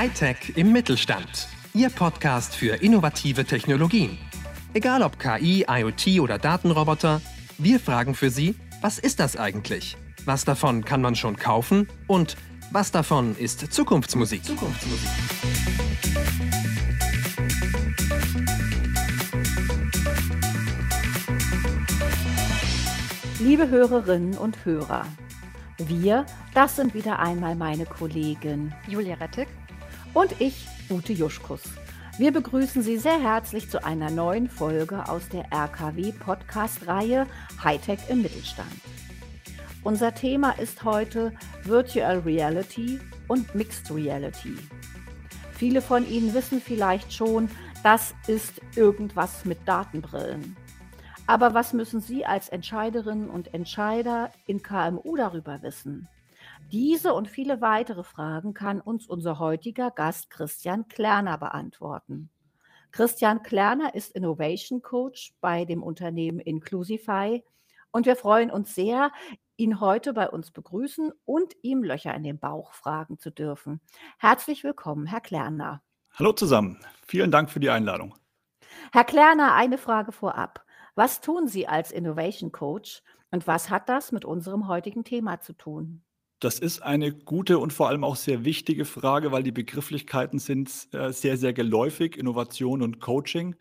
Hightech im Mittelstand. Ihr Podcast für innovative Technologien. Egal ob KI, IoT oder Datenroboter, wir fragen für Sie, was ist das eigentlich? Was davon kann man schon kaufen? Und was davon ist Zukunftsmusik? Zukunftsmusik. Liebe Hörerinnen und Hörer, wir, das sind wieder einmal meine Kollegen Julia Rettig und ich, Ute Juschkus. Wir begrüßen Sie sehr herzlich zu einer neuen Folge aus der RKW-Podcast-Reihe Hightech im Mittelstand. Unser Thema ist heute Virtual Reality und Mixed Reality. Viele von Ihnen wissen vielleicht schon, das ist irgendwas mit Datenbrillen. Aber was müssen Sie als Entscheiderinnen und Entscheider in KMU darüber wissen? Diese und viele weitere Fragen kann uns unser heutiger Gast Christian Klerner beantworten. Christian Klerner ist Innovation Coach bei dem Unternehmen Inclusify und wir freuen uns sehr, ihn heute bei uns begrüßen und ihm Löcher in den Bauch fragen zu dürfen. Herzlich willkommen, Herr Klerner. Hallo zusammen. Vielen Dank für die Einladung. Herr Klerner, eine Frage vorab. Was tun Sie als Innovation Coach und was hat das mit unserem heutigen Thema zu tun? Das ist eine gute und vor allem auch sehr wichtige Frage, weil die Begrifflichkeiten sind äh, sehr, sehr geläufig, Innovation und Coaching.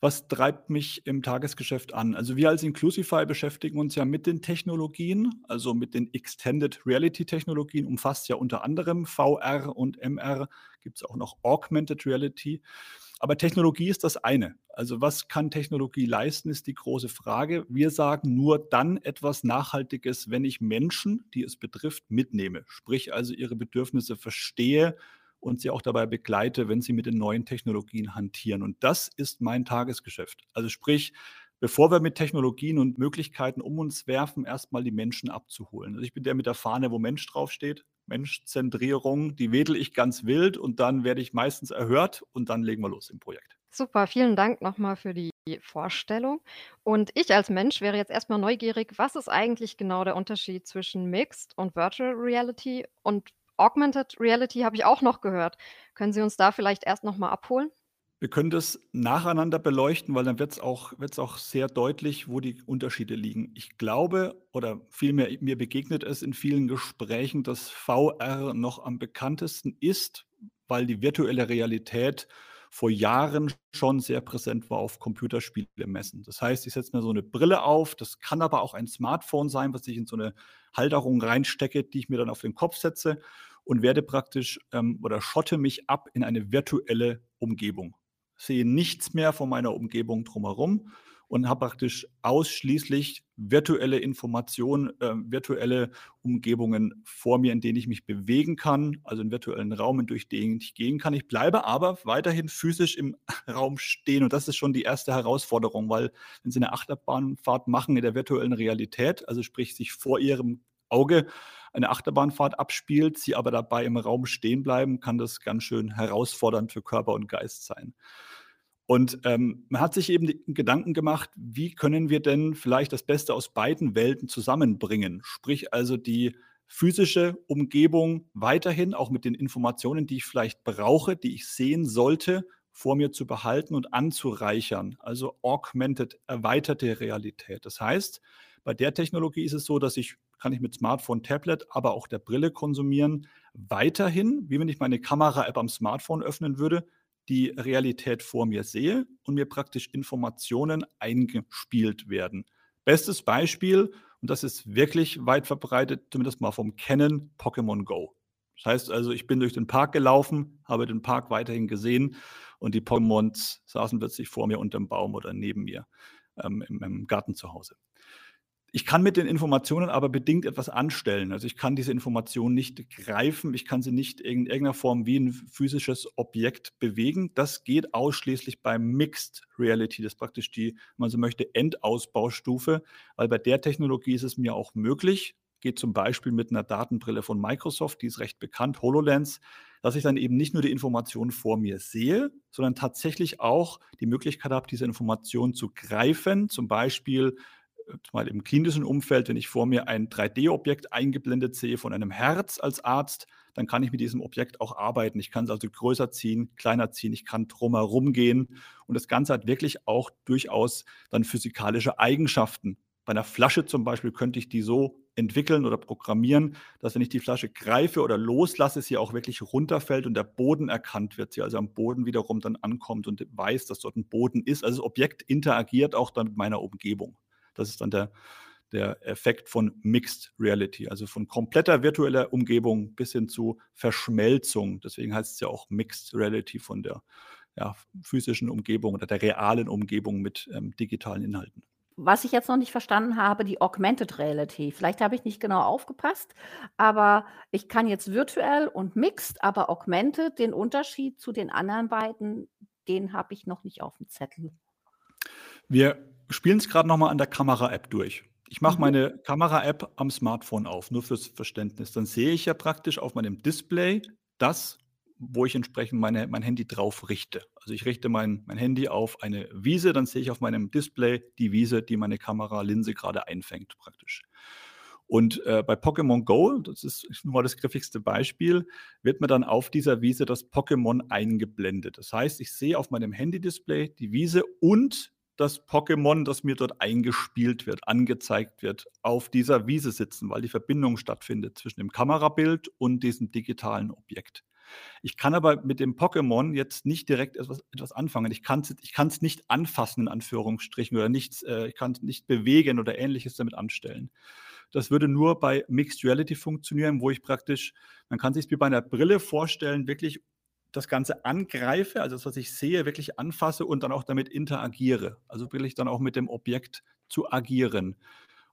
Was treibt mich im Tagesgeschäft an? Also wir als Inclusify beschäftigen uns ja mit den Technologien, also mit den Extended Reality Technologien, umfasst ja unter anderem VR und MR, gibt es auch noch Augmented Reality. Aber Technologie ist das eine. Also was kann Technologie leisten, ist die große Frage. Wir sagen nur dann etwas Nachhaltiges, wenn ich Menschen, die es betrifft, mitnehme. Sprich also ihre Bedürfnisse verstehe und sie auch dabei begleite, wenn sie mit den neuen Technologien hantieren. Und das ist mein Tagesgeschäft. Also sprich, bevor wir mit Technologien und Möglichkeiten um uns werfen, erstmal die Menschen abzuholen. Also ich bin der mit der Fahne, wo Mensch draufsteht. Menschzentrierung, die wedel ich ganz wild und dann werde ich meistens erhört und dann legen wir los im Projekt. Super, vielen Dank nochmal für die Vorstellung. Und ich als Mensch wäre jetzt erstmal neugierig, was ist eigentlich genau der Unterschied zwischen Mixed und Virtual Reality und Augmented Reality habe ich auch noch gehört. Können Sie uns da vielleicht erst nochmal abholen? Wir können das nacheinander beleuchten, weil dann wird es auch, wird's auch sehr deutlich, wo die Unterschiede liegen. Ich glaube, oder vielmehr mir begegnet es in vielen Gesprächen, dass VR noch am bekanntesten ist, weil die virtuelle Realität vor Jahren schon sehr präsent war auf Computerspiele messen. Das heißt, ich setze mir so eine Brille auf, das kann aber auch ein Smartphone sein, was ich in so eine Halterung reinstecke, die ich mir dann auf den Kopf setze und werde praktisch ähm, oder schotte mich ab in eine virtuelle Umgebung sehe nichts mehr von meiner Umgebung drumherum und habe praktisch ausschließlich virtuelle Informationen, äh, virtuelle Umgebungen vor mir, in denen ich mich bewegen kann, also einen virtuellen Raum, durch den ich gehen kann. Ich bleibe aber weiterhin physisch im Raum stehen und das ist schon die erste Herausforderung, weil wenn Sie eine Achterbahnfahrt machen in der virtuellen Realität, also sprich sich vor Ihrem Auge eine Achterbahnfahrt abspielt, Sie aber dabei im Raum stehen bleiben, kann das ganz schön herausfordernd für Körper und Geist sein. Und ähm, man hat sich eben Gedanken gemacht, wie können wir denn vielleicht das Beste aus beiden Welten zusammenbringen? Sprich also die physische Umgebung weiterhin, auch mit den Informationen, die ich vielleicht brauche, die ich sehen sollte, vor mir zu behalten und anzureichern. Also augmented, erweiterte Realität. Das heißt, bei der Technologie ist es so, dass ich, kann ich mit Smartphone, Tablet, aber auch der Brille konsumieren, weiterhin, wie wenn ich meine Kamera-App am Smartphone öffnen würde, die Realität vor mir sehe und mir praktisch Informationen eingespielt werden. Bestes Beispiel, und das ist wirklich weit verbreitet, zumindest mal vom Kennen, Pokémon Go. Das heißt also, ich bin durch den Park gelaufen, habe den Park weiterhin gesehen und die Pokémons saßen plötzlich vor mir unterm Baum oder neben mir ähm, im, im Garten zu Hause. Ich kann mit den Informationen aber bedingt etwas anstellen. Also ich kann diese Informationen nicht greifen, ich kann sie nicht in irgendeiner Form wie ein physisches Objekt bewegen. Das geht ausschließlich bei Mixed Reality. Das ist praktisch die, wenn man so möchte, Endausbaustufe, weil bei der Technologie ist es mir auch möglich, geht zum Beispiel mit einer Datenbrille von Microsoft, die ist recht bekannt, HoloLens, dass ich dann eben nicht nur die Informationen vor mir sehe, sondern tatsächlich auch die Möglichkeit habe, diese Informationen zu greifen, zum Beispiel mal im klinischen Umfeld, wenn ich vor mir ein 3D-Objekt eingeblendet sehe von einem Herz als Arzt, dann kann ich mit diesem Objekt auch arbeiten. Ich kann es also größer ziehen, kleiner ziehen, ich kann drumherum gehen. Und das Ganze hat wirklich auch durchaus dann physikalische Eigenschaften. Bei einer Flasche zum Beispiel könnte ich die so entwickeln oder programmieren, dass wenn ich die Flasche greife oder loslasse, sie auch wirklich runterfällt und der Boden erkannt wird, sie also am Boden wiederum dann ankommt und weiß, dass dort ein Boden ist. Also das Objekt interagiert auch dann mit meiner Umgebung. Das ist dann der, der Effekt von Mixed Reality, also von kompletter virtueller Umgebung bis hin zu Verschmelzung. Deswegen heißt es ja auch Mixed Reality von der ja, physischen Umgebung oder der realen Umgebung mit ähm, digitalen Inhalten. Was ich jetzt noch nicht verstanden habe, die Augmented Reality. Vielleicht habe ich nicht genau aufgepasst, aber ich kann jetzt virtuell und mixed, aber augmented, den Unterschied zu den anderen beiden, den habe ich noch nicht auf dem Zettel. Wir spielen es gerade nochmal an der Kamera-App durch. Ich mache mhm. meine Kamera-App am Smartphone auf, nur fürs Verständnis. Dann sehe ich ja praktisch auf meinem Display das, wo ich entsprechend meine, mein Handy drauf richte. Also ich richte mein, mein Handy auf eine Wiese, dann sehe ich auf meinem Display die Wiese, die meine Kameralinse gerade einfängt praktisch. Und äh, bei Pokémon Go, das ist nur mal das griffigste Beispiel, wird mir dann auf dieser Wiese das Pokémon eingeblendet. Das heißt, ich sehe auf meinem Handy-Display die Wiese und das Pokémon, das mir dort eingespielt wird, angezeigt wird, auf dieser Wiese sitzen, weil die Verbindung stattfindet zwischen dem Kamerabild und diesem digitalen Objekt. Ich kann aber mit dem Pokémon jetzt nicht direkt etwas, etwas anfangen. Ich kann es ich nicht anfassen, in Anführungsstrichen, oder nichts, äh, ich kann es nicht bewegen oder ähnliches damit anstellen. Das würde nur bei Mixed Reality funktionieren, wo ich praktisch, man kann sich wie bei einer Brille vorstellen, wirklich das Ganze angreife, also das, was ich sehe, wirklich anfasse und dann auch damit interagiere. Also wirklich dann auch mit dem Objekt zu agieren.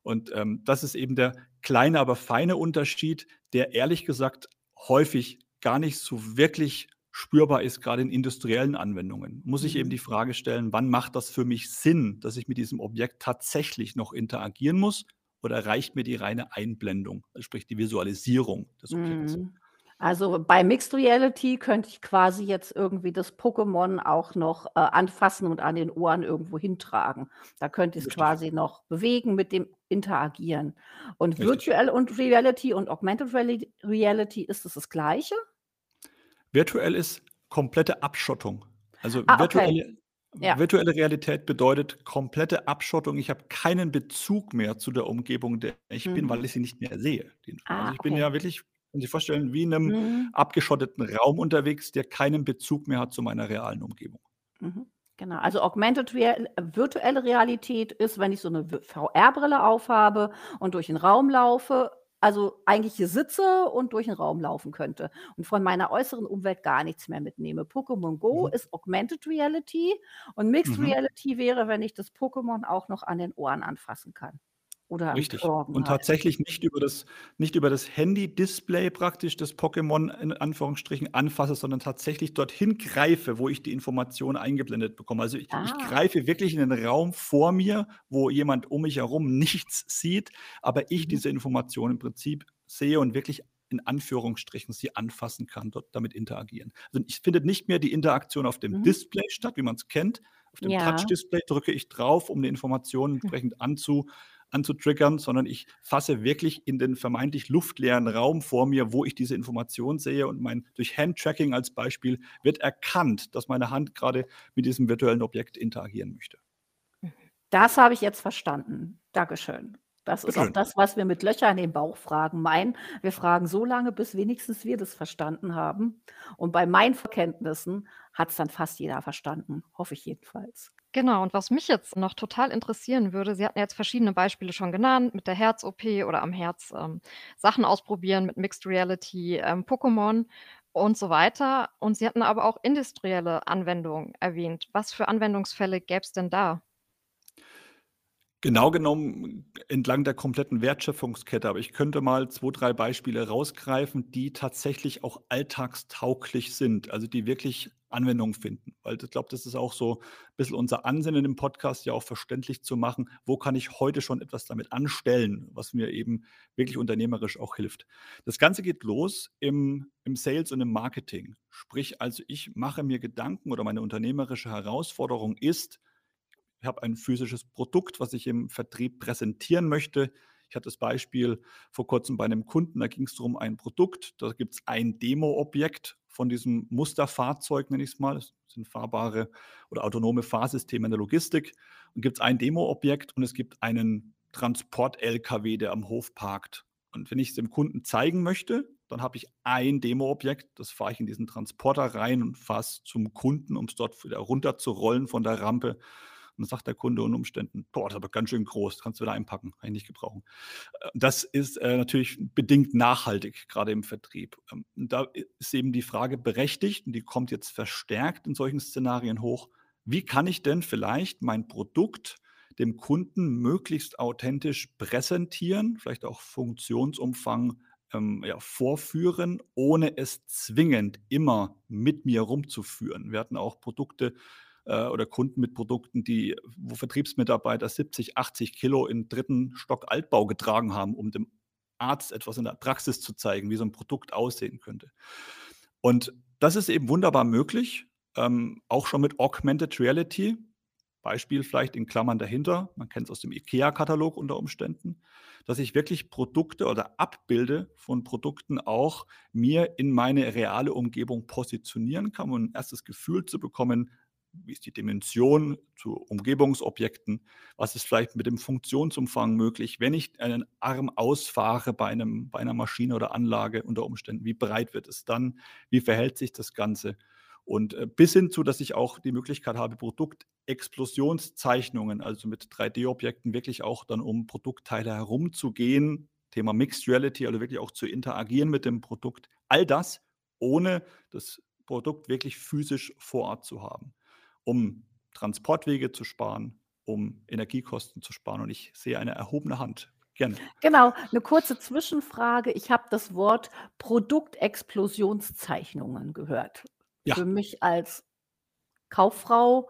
Und ähm, das ist eben der kleine, aber feine Unterschied, der ehrlich gesagt häufig gar nicht so wirklich spürbar ist, gerade in industriellen Anwendungen, muss ich eben mhm. die Frage stellen, wann macht das für mich Sinn, dass ich mit diesem Objekt tatsächlich noch interagieren muss oder reicht mir die reine Einblendung, also sprich die Visualisierung des Objekts? Mhm. Also bei Mixed Reality könnte ich quasi jetzt irgendwie das Pokémon auch noch äh, anfassen und an den Ohren irgendwo hintragen. Da könnte ich es quasi noch bewegen, mit dem interagieren. Und Richtig. Virtual und Reality und Augmented Reality ist es das Gleiche? Virtuell ist komplette Abschottung. Also ah, virtuelle, okay. ja. virtuelle Realität bedeutet komplette Abschottung. Ich habe keinen Bezug mehr zu der Umgebung, der ich mhm. bin, weil ich sie nicht mehr sehe. Ah, also ich okay. bin ja wirklich können Sie sich vorstellen, wie in einem Mhm. abgeschotteten Raum unterwegs, der keinen Bezug mehr hat zu meiner realen Umgebung. Mhm. Genau. Also Augmented Real virtuelle Realität ist, wenn ich so eine VR-Brille aufhabe und durch den Raum laufe, also eigentlich hier sitze und durch den Raum laufen könnte und von meiner äußeren Umwelt gar nichts mehr mitnehme. Pokémon Go Mhm. ist Augmented Reality und Mixed Mhm. Reality wäre, wenn ich das Pokémon auch noch an den Ohren anfassen kann. Oder Richtig. Und halt. tatsächlich nicht über das nicht über das Handy-Display praktisch das Pokémon in Anführungsstrichen anfasse, sondern tatsächlich dorthin greife, wo ich die Information eingeblendet bekomme. Also ich ich ah. greife wirklich in den Raum vor mir, wo jemand um mich herum nichts sieht, aber ich Mhm. diese Information im Prinzip sehe und wirklich in Anführungsstrichen sie anfassen kann, dort damit interagieren. Also, es findet nicht mehr die Interaktion auf dem Mhm. Display statt, wie man es kennt. Auf dem Ja. Touch-Display drücke ich drauf, um die Informationen hm. entsprechend anzu anzutriggern, sondern ich fasse wirklich in den vermeintlich luftleeren Raum vor mir, wo ich diese Information sehe und mein durch Handtracking als Beispiel wird erkannt, dass meine Hand gerade mit diesem virtuellen Objekt interagieren möchte. Das habe ich jetzt verstanden. Dankeschön. Das ist auch das, was wir mit Löchern in den Bauch fragen meinen. Wir fragen so lange, bis wenigstens wir das verstanden haben. Und bei meinen Verkenntnissen hat es dann fast jeder verstanden, hoffe ich jedenfalls. Genau, und was mich jetzt noch total interessieren würde, Sie hatten jetzt verschiedene Beispiele schon genannt, mit der Herz-OP oder am Herz ähm, Sachen ausprobieren mit Mixed Reality, ähm, Pokémon und so weiter. Und Sie hatten aber auch industrielle Anwendungen erwähnt. Was für Anwendungsfälle gäbe es denn da? Genau genommen entlang der kompletten Wertschöpfungskette, aber ich könnte mal zwei, drei Beispiele rausgreifen, die tatsächlich auch alltagstauglich sind, also die wirklich Anwendung finden. Weil ich glaube, das ist auch so ein bisschen unser Ansinnen im Podcast, ja auch verständlich zu machen, wo kann ich heute schon etwas damit anstellen, was mir eben wirklich unternehmerisch auch hilft. Das Ganze geht los im, im Sales und im Marketing. Sprich, also ich mache mir Gedanken oder meine unternehmerische Herausforderung ist, ich habe ein physisches Produkt, was ich im Vertrieb präsentieren möchte. Ich hatte das Beispiel vor kurzem bei einem Kunden, da ging es darum, ein Produkt, da gibt es ein Demo-Objekt von diesem Musterfahrzeug, nenne ich es mal. Das sind fahrbare oder autonome Fahrsysteme in der Logistik. Und gibt es ein Demo-Objekt und es gibt einen Transport-LKW, der am Hof parkt. Und wenn ich es dem Kunden zeigen möchte, dann habe ich ein Demo-Objekt, das fahre ich in diesen Transporter rein und fahre es zum Kunden, um es dort wieder runterzurollen von der Rampe. Und dann sagt der Kunde unter Umständen, boah, das ist aber ganz schön groß, kannst du wieder einpacken, kann ich nicht gebrauchen. Äh, das ist äh, natürlich bedingt nachhaltig, gerade im Vertrieb. Ähm, da ist eben die Frage berechtigt und die kommt jetzt verstärkt in solchen Szenarien hoch. Wie kann ich denn vielleicht mein Produkt dem Kunden möglichst authentisch präsentieren, vielleicht auch Funktionsumfang ähm, ja, vorführen, ohne es zwingend immer mit mir rumzuführen. Wir hatten auch Produkte äh, oder Kunden mit Produkten, die, wo Vertriebsmitarbeiter 70, 80 Kilo in dritten Stock Altbau getragen haben, um dem Arzt etwas in der Praxis zu zeigen, wie so ein Produkt aussehen könnte. Und das ist eben wunderbar möglich, ähm, auch schon mit Augmented Reality. Beispiel vielleicht in Klammern dahinter, man kennt es aus dem IKEA-Katalog unter Umständen, dass ich wirklich Produkte oder Abbilde von Produkten auch mir in meine reale Umgebung positionieren kann, um ein erstes Gefühl zu bekommen, wie ist die Dimension zu Umgebungsobjekten, was ist vielleicht mit dem Funktionsumfang möglich, wenn ich einen Arm ausfahre bei, einem, bei einer Maschine oder Anlage unter Umständen, wie breit wird es dann, wie verhält sich das Ganze? Und äh, bis hin zu, dass ich auch die Möglichkeit habe, Produktexplosionszeichnungen, also mit 3D-Objekten wirklich auch dann um Produktteile herumzugehen, Thema Mixed Reality, also wirklich auch zu interagieren mit dem Produkt. All das, ohne das Produkt wirklich physisch vor Ort zu haben, um Transportwege zu sparen, um Energiekosten zu sparen. Und ich sehe eine erhobene Hand. Gerne. Genau, eine kurze Zwischenfrage. Ich habe das Wort Produktexplosionszeichnungen gehört. Ja. Für mich als Kauffrau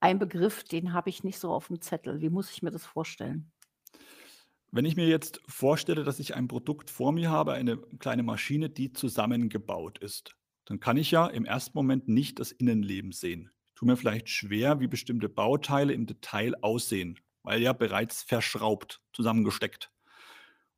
ein Begriff, den habe ich nicht so auf dem Zettel. Wie muss ich mir das vorstellen? Wenn ich mir jetzt vorstelle, dass ich ein Produkt vor mir habe, eine kleine Maschine, die zusammengebaut ist, dann kann ich ja im ersten Moment nicht das Innenleben sehen. Tue mir vielleicht schwer, wie bestimmte Bauteile im Detail aussehen, weil ja bereits verschraubt, zusammengesteckt.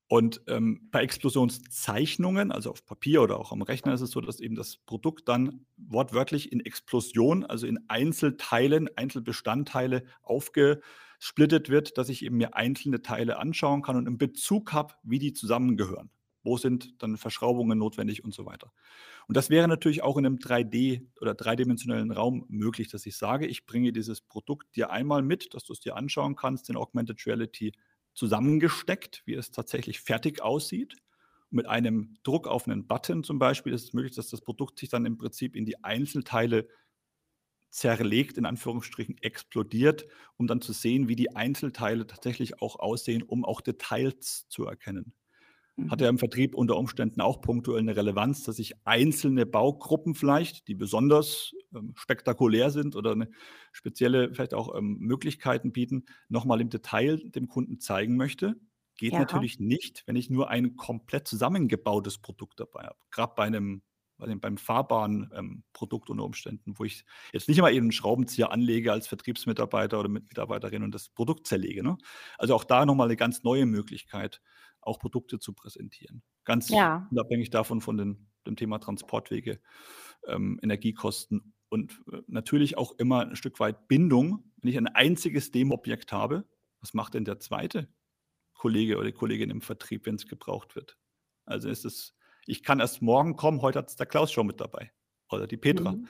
Und ähm, bei Explosionszeichnungen, also auf Papier oder auch am Rechner, ist es so, dass eben das Produkt dann wortwörtlich in Explosion, also in Einzelteilen, Einzelbestandteile aufgesplittet wird, dass ich eben mir einzelne Teile anschauen kann und einen Bezug habe, wie die zusammengehören. Wo sind dann Verschraubungen notwendig und so weiter. Und das wäre natürlich auch in einem 3D- oder dreidimensionellen Raum möglich, dass ich sage, ich bringe dieses Produkt dir einmal mit, dass du es dir anschauen kannst, in Augmented Reality zusammengesteckt, wie es tatsächlich fertig aussieht. mit einem Druck auf einen Button zum Beispiel ist es möglich, dass das Produkt sich dann im Prinzip in die Einzelteile zerlegt, in Anführungsstrichen explodiert, um dann zu sehen, wie die Einzelteile tatsächlich auch aussehen, um auch Details zu erkennen hat ja im Vertrieb unter Umständen auch punktuell eine Relevanz, dass ich einzelne Baugruppen vielleicht, die besonders ähm, spektakulär sind oder eine spezielle vielleicht auch ähm, Möglichkeiten bieten, nochmal im Detail dem Kunden zeigen möchte. Geht ja. natürlich nicht, wenn ich nur ein komplett zusammengebautes Produkt dabei habe. Gerade bei einem beim fahrbaren ähm, Produkt unter Umständen, wo ich jetzt nicht immer eben einen Schraubenzieher anlege als Vertriebsmitarbeiter oder Mitarbeiterin und das Produkt zerlege. Ne? Also auch da nochmal eine ganz neue Möglichkeit, auch Produkte zu präsentieren. Ganz ja. unabhängig davon von den, dem Thema Transportwege, ähm, Energiekosten und äh, natürlich auch immer ein Stück weit Bindung. Wenn ich ein einziges Demo-Objekt habe, was macht denn der zweite Kollege oder die Kollegin im Vertrieb, wenn es gebraucht wird? Also ist es, ich kann erst morgen kommen, heute hat es der Klaus schon mit dabei oder die Petra. Mhm.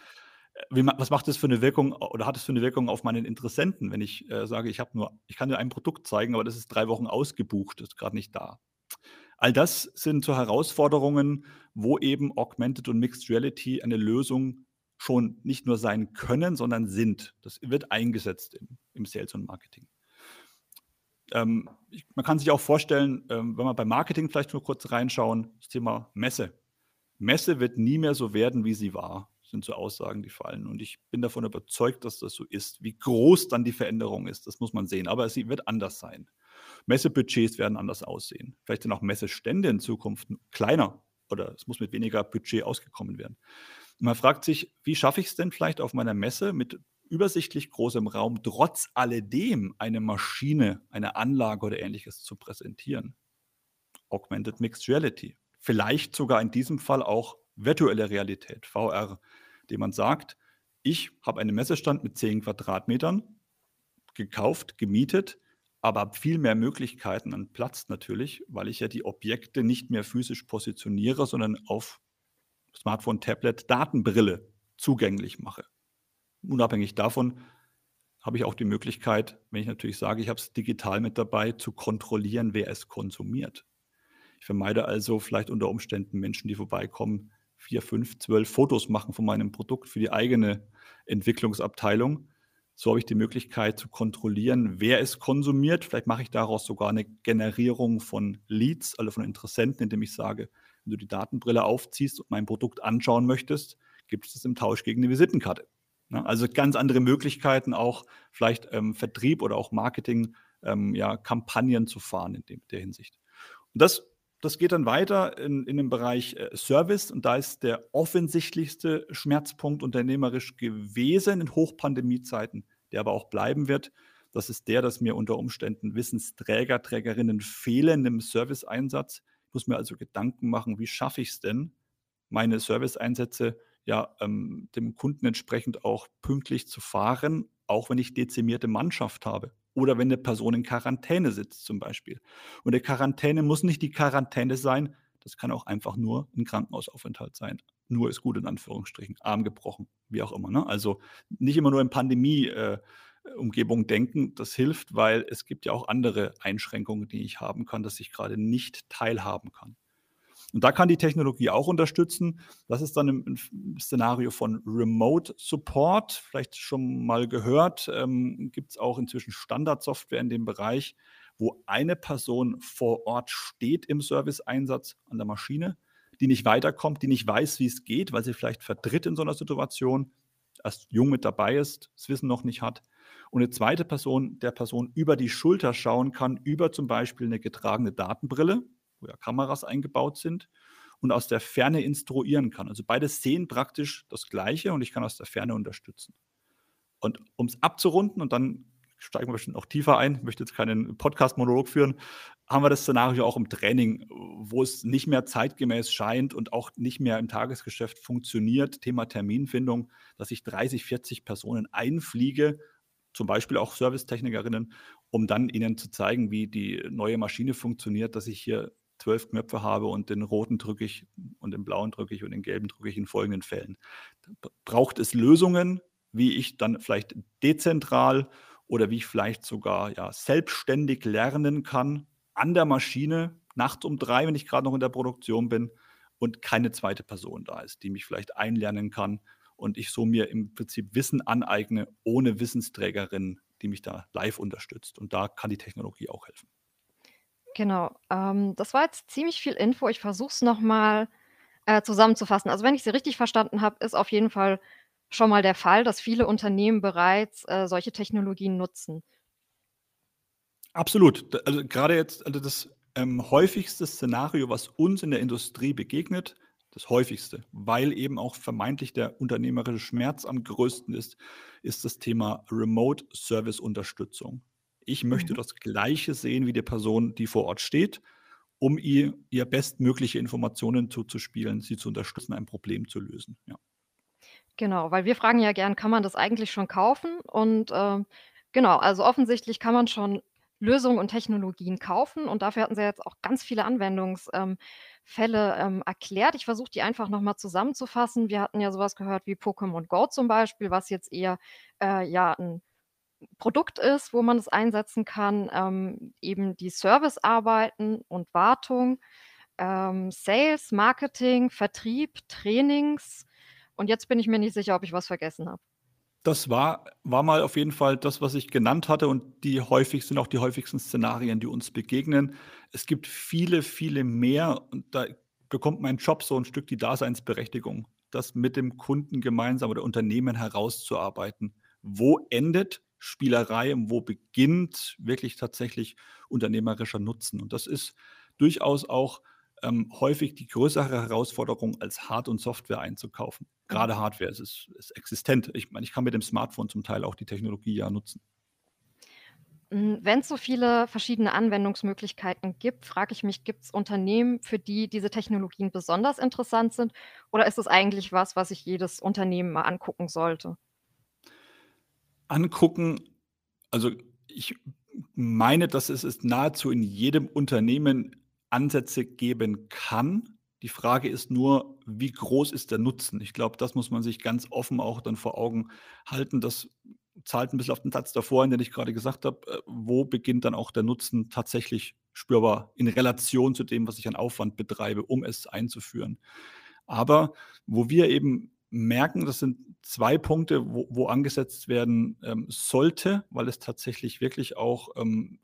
Wie, was macht das für eine Wirkung oder hat es für eine Wirkung auf meinen Interessenten, wenn ich äh, sage, ich habe nur, ich kann dir ein Produkt zeigen, aber das ist drei Wochen ausgebucht, ist gerade nicht da. All das sind so Herausforderungen, wo eben Augmented und Mixed Reality eine Lösung schon nicht nur sein können, sondern sind. Das wird eingesetzt im, im Sales und Marketing. Ähm, ich, man kann sich auch vorstellen, ähm, wenn wir beim Marketing vielleicht nur kurz reinschauen, das Thema Messe. Messe wird nie mehr so werden, wie sie war sind so Aussagen, die fallen. Und ich bin davon überzeugt, dass das so ist. Wie groß dann die Veränderung ist, das muss man sehen. Aber sie wird anders sein. Messebudgets werden anders aussehen. Vielleicht sind auch Messestände in Zukunft kleiner oder es muss mit weniger Budget ausgekommen werden. Man fragt sich, wie schaffe ich es denn vielleicht auf meiner Messe mit übersichtlich großem Raum trotz alledem eine Maschine, eine Anlage oder ähnliches zu präsentieren? Augmented Mixed Reality. Vielleicht sogar in diesem Fall auch virtuelle Realität, VR, dem man sagt, ich habe einen Messestand mit 10 Quadratmetern gekauft, gemietet, aber habe viel mehr Möglichkeiten an Platz natürlich, weil ich ja die Objekte nicht mehr physisch positioniere, sondern auf Smartphone, Tablet, Datenbrille zugänglich mache. Unabhängig davon habe ich auch die Möglichkeit, wenn ich natürlich sage, ich habe es digital mit dabei, zu kontrollieren, wer es konsumiert. Ich vermeide also vielleicht unter Umständen Menschen, die vorbeikommen, vier, fünf, zwölf Fotos machen von meinem Produkt für die eigene Entwicklungsabteilung. So habe ich die Möglichkeit zu kontrollieren, wer es konsumiert. Vielleicht mache ich daraus sogar eine Generierung von Leads, also von Interessenten, indem ich sage, wenn du die Datenbrille aufziehst und mein Produkt anschauen möchtest, gibt es das im Tausch gegen eine Visitenkarte. Also ganz andere Möglichkeiten, auch vielleicht ähm, Vertrieb oder auch Marketing, ähm, ja, Kampagnen zu fahren in dem, der Hinsicht. Und das, das geht dann weiter in, in dem Bereich äh, Service und da ist der offensichtlichste Schmerzpunkt unternehmerisch gewesen in Hochpandemiezeiten, der aber auch bleiben wird. Das ist der, dass mir unter Umständen Wissensträger, Trägerinnen fehlen im Serviceeinsatz. Ich muss mir also Gedanken machen, wie schaffe ich es denn, meine Serviceeinsätze ja, ähm, dem Kunden entsprechend auch pünktlich zu fahren, auch wenn ich dezimierte Mannschaft habe. Oder wenn eine Person in Quarantäne sitzt zum Beispiel. Und der Quarantäne muss nicht die Quarantäne sein, das kann auch einfach nur ein Krankenhausaufenthalt sein. Nur ist gut in Anführungsstrichen, Arm gebrochen, wie auch immer. Ne? Also nicht immer nur in Pandemie-Umgebung äh, denken, das hilft, weil es gibt ja auch andere Einschränkungen, die ich haben kann, dass ich gerade nicht teilhaben kann. Und da kann die Technologie auch unterstützen. Das ist dann im, Szenario von Remote Support, vielleicht schon mal gehört. Ähm, Gibt es auch inzwischen Standardsoftware in dem Bereich, wo eine Person vor Ort steht im Serviceeinsatz an der Maschine, die nicht weiterkommt, die nicht weiß, wie es geht, weil sie vielleicht vertritt in so einer Situation, erst jung mit dabei ist, das Wissen noch nicht hat. Und eine zweite Person, der Person über die Schulter schauen kann, über zum Beispiel eine getragene Datenbrille, wo ja Kameras eingebaut sind und aus der Ferne instruieren kann. Also beide sehen praktisch das Gleiche und ich kann aus der Ferne unterstützen. Und um es abzurunden und dann steigen wir bestimmt auch tiefer ein, möchte jetzt keinen Podcast-Monolog führen, haben wir das Szenario auch im Training, wo es nicht mehr zeitgemäß scheint und auch nicht mehr im Tagesgeschäft funktioniert, Thema Terminfindung, dass ich 30, 40 Personen einfliege, zum Beispiel auch Servicetechnikerinnen, um dann ihnen zu zeigen, wie die neue Maschine funktioniert, dass ich hier zwölf Knöpfe habe und den roten drücke ich und den blauen drücke ich und den gelben drücke ich in folgenden Fällen. Braucht es Lösungen, wie ich dann vielleicht dezentral oder wie ich vielleicht sogar ja, selbstständig lernen kann an der Maschine, nachts um drei, wenn ich gerade noch in der Produktion bin und keine zweite Person da ist, die mich vielleicht einlernen kann und ich so mir im Prinzip Wissen aneigne, ohne Wissensträgerin, die mich da live unterstützt. Und da kann die Technologie auch helfen. Genau. Ähm, das war jetzt ziemlich viel Info. Ich versuche es nochmal äh, zusammenzufassen. Also wenn ich Sie richtig verstanden habe, ist auf jeden Fall schon mal der Fall, dass viele Unternehmen bereits äh, solche Technologien nutzen. Absolut. Also gerade jetzt, also das ähm, häufigste Szenario, was uns in der Industrie begegnet, das häufigste, weil eben auch vermeintlich der unternehmerische Schmerz am größten ist, ist das Thema Remote Service Unterstützung. Ich möchte mhm. das Gleiche sehen wie die Person, die vor Ort steht, um ihr, ihr bestmögliche Informationen zuzuspielen, sie zu unterstützen, ein Problem zu lösen. Ja. Genau, weil wir fragen ja gern, kann man das eigentlich schon kaufen? Und äh, genau, also offensichtlich kann man schon Lösungen und Technologien kaufen und dafür hatten Sie jetzt auch ganz viele Anwendungsfälle ähm, ähm, erklärt. Ich versuche die einfach nochmal zusammenzufassen. Wir hatten ja sowas gehört wie Pokémon Go zum Beispiel, was jetzt eher äh, ja ein Produkt ist, wo man es einsetzen kann, ähm, eben die Servicearbeiten und Wartung, ähm, Sales, Marketing, Vertrieb, Trainings. Und jetzt bin ich mir nicht sicher, ob ich was vergessen habe. Das war, war mal auf jeden Fall das, was ich genannt hatte und die häufig sind auch die häufigsten Szenarien, die uns begegnen. Es gibt viele, viele mehr und da bekommt mein Job so ein Stück die Daseinsberechtigung, das mit dem Kunden gemeinsam oder Unternehmen herauszuarbeiten. Wo endet Spielerei und wo beginnt wirklich tatsächlich unternehmerischer Nutzen. Und das ist durchaus auch ähm, häufig die größere Herausforderung, als Hard- und Software einzukaufen. Gerade Hardware ist, ist, ist existent. Ich meine, ich kann mit dem Smartphone zum Teil auch die Technologie ja nutzen. Hm, Wenn es so viele verschiedene Anwendungsmöglichkeiten gibt, frage ich mich, gibt es Unternehmen, für die diese Technologien besonders interessant sind? Oder ist es eigentlich was, was sich jedes Unternehmen mal angucken sollte? Angucken, also ich meine, dass es nahezu in jedem Unternehmen Ansätze geben kann. Die Frage ist nur, wie groß ist der Nutzen? Ich glaube, das muss man sich ganz offen auch dann vor Augen halten. Das zahlt ein bisschen auf den Satz davor, in den ich gerade gesagt habe, äh, wo beginnt dann auch der Nutzen tatsächlich spürbar in Relation zu dem, was ich an Aufwand betreibe, um es einzuführen. Aber wo wir eben merken, das sind zwei Punkte, wo, wo angesetzt werden ähm, sollte, weil es tatsächlich wirklich auch ähm,